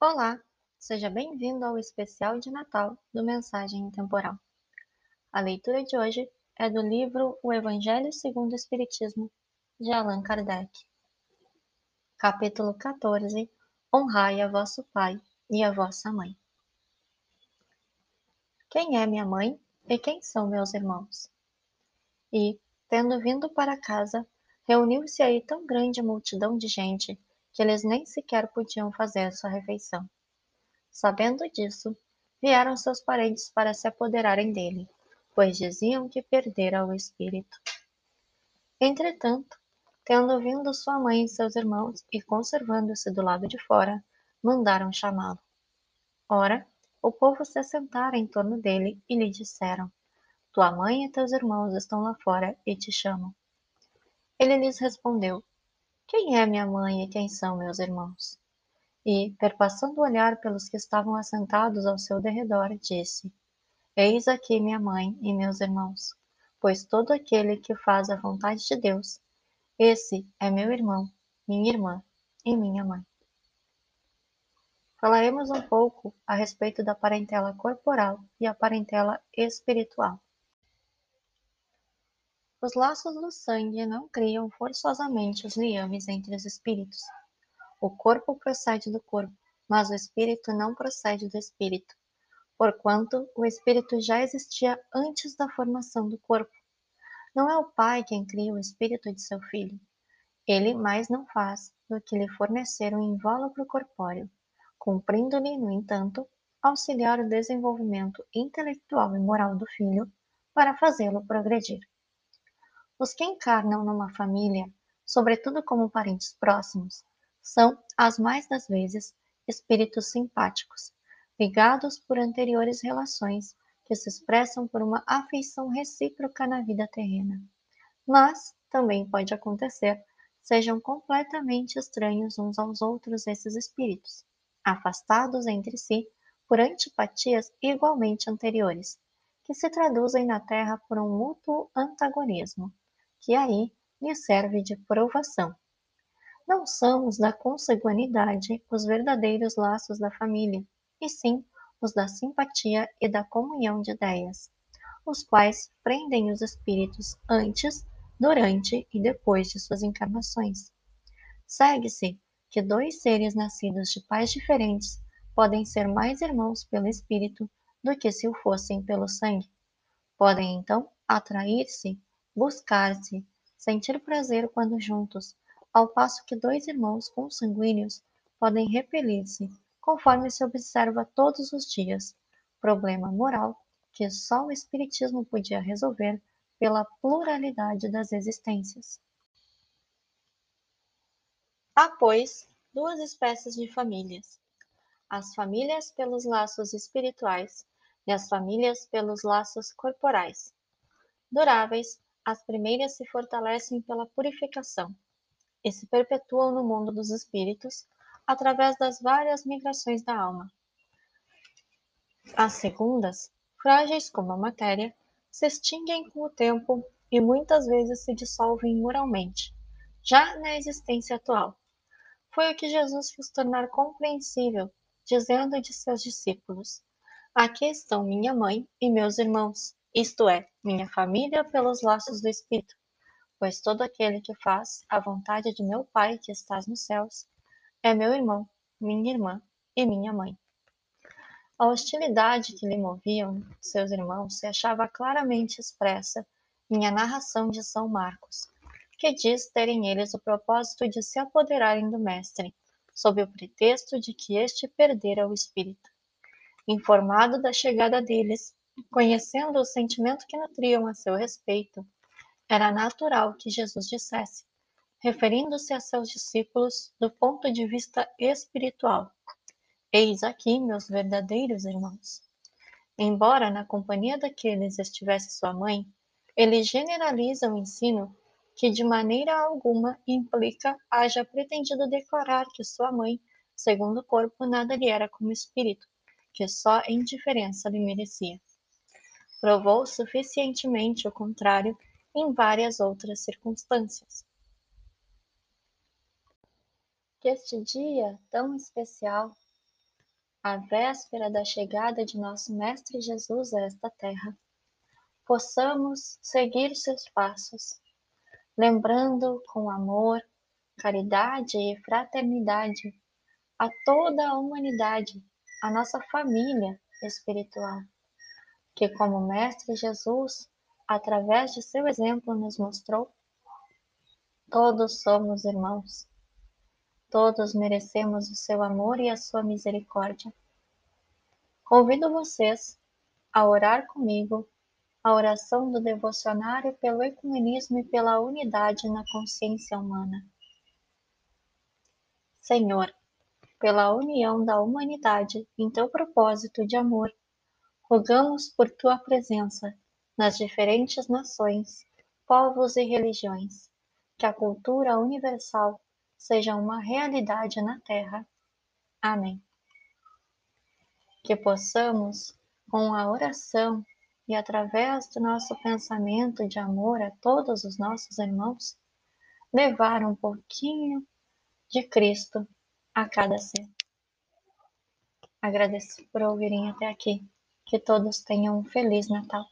Olá, seja bem-vindo ao especial de Natal do Mensagem Intemporal. A leitura de hoje é do livro O Evangelho segundo o Espiritismo, de Allan Kardec. Capítulo 14 Honrai a vosso pai e a vossa mãe. Quem é minha mãe e quem são meus irmãos? E, tendo vindo para casa, reuniu-se aí tão grande multidão de gente que eles nem sequer podiam fazer sua refeição. Sabendo disso, vieram seus parentes para se apoderarem dele, pois diziam que perdera o espírito. Entretanto, tendo vindo sua mãe e seus irmãos e conservando-se do lado de fora, mandaram chamá-lo. Ora, o povo se assentara em torno dele e lhe disseram: Tua mãe e teus irmãos estão lá fora e te chamam. Ele lhes respondeu: quem é minha mãe e quem são meus irmãos? E, perpassando o olhar pelos que estavam assentados ao seu derredor, disse: Eis aqui minha mãe e meus irmãos, pois todo aquele que faz a vontade de Deus, esse é meu irmão, minha irmã e minha mãe. Falaremos um pouco a respeito da parentela corporal e a parentela espiritual. Os laços do sangue não criam forçosamente os liames entre os espíritos. O corpo procede do corpo, mas o espírito não procede do espírito, porquanto o espírito já existia antes da formação do corpo. Não é o pai quem cria o espírito de seu filho. Ele mais não faz do que lhe fornecer um invólucro corpóreo, cumprindo-lhe, no entanto, auxiliar o desenvolvimento intelectual e moral do filho para fazê-lo progredir. Os que encarnam numa família, sobretudo como parentes próximos, são, as mais das vezes, espíritos simpáticos, ligados por anteriores relações que se expressam por uma afeição recíproca na vida terrena. Mas também pode acontecer sejam completamente estranhos uns aos outros esses espíritos, afastados entre si por antipatias igualmente anteriores, que se traduzem na Terra por um mútuo antagonismo que aí lhe serve de provação. Não são os da consanguinidade os verdadeiros laços da família, e sim os da simpatia e da comunhão de ideias, os quais prendem os espíritos antes, durante e depois de suas encarnações. Segue-se que dois seres nascidos de pais diferentes podem ser mais irmãos pelo espírito do que se o fossem pelo sangue. Podem então atrair-se buscar-se, sentir prazer quando juntos, ao passo que dois irmãos consanguíneos podem repelir-se, conforme se observa todos os dias, problema moral que só o Espiritismo podia resolver pela pluralidade das existências. Há, pois, duas espécies de famílias: as famílias pelos laços espirituais e as famílias pelos laços corporais. Duráveis, as primeiras se fortalecem pela purificação e se perpetuam no mundo dos espíritos através das várias migrações da alma. As segundas, frágeis como a matéria, se extinguem com o tempo e muitas vezes se dissolvem moralmente, já na existência atual. Foi o que Jesus quis tornar compreensível, dizendo de seus discípulos: Aqui estão minha mãe e meus irmãos isto é, minha família pelos laços do Espírito, pois todo aquele que faz a vontade de meu Pai que estás nos céus é meu irmão, minha irmã e minha mãe. A hostilidade que lhe moviam seus irmãos se achava claramente expressa em a narração de São Marcos, que diz terem eles o propósito de se apoderarem do Mestre, sob o pretexto de que este perdera o espírito. Informado da chegada deles, Conhecendo o sentimento que nutriam a seu respeito, era natural que Jesus dissesse, referindo-se a seus discípulos do ponto de vista espiritual: Eis aqui meus verdadeiros irmãos. Embora na companhia daqueles estivesse sua mãe, ele generaliza o ensino que de maneira alguma implica haja pretendido declarar que sua mãe, segundo o corpo, nada lhe era como espírito, que só indiferença lhe merecia provou suficientemente o contrário em várias outras circunstâncias. Que este dia tão especial à véspera da chegada de nosso Mestre Jesus a esta terra, possamos seguir seus passos, lembrando com amor, caridade e fraternidade a toda a humanidade, a nossa família espiritual, que, como Mestre Jesus, através de seu exemplo, nos mostrou: todos somos irmãos, todos merecemos o seu amor e a sua misericórdia. Convido vocês a orar comigo a oração do devocionário pelo ecumenismo e pela unidade na consciência humana. Senhor, pela união da humanidade em teu propósito de amor, rogamos por tua presença nas diferentes nações, povos e religiões, que a cultura universal seja uma realidade na Terra. Amém que possamos, com a oração e através do nosso pensamento de amor a todos os nossos irmãos, levar um pouquinho de Cristo a cada ser. Agradeço por ouvirem até aqui. Que todos tenham um feliz Natal.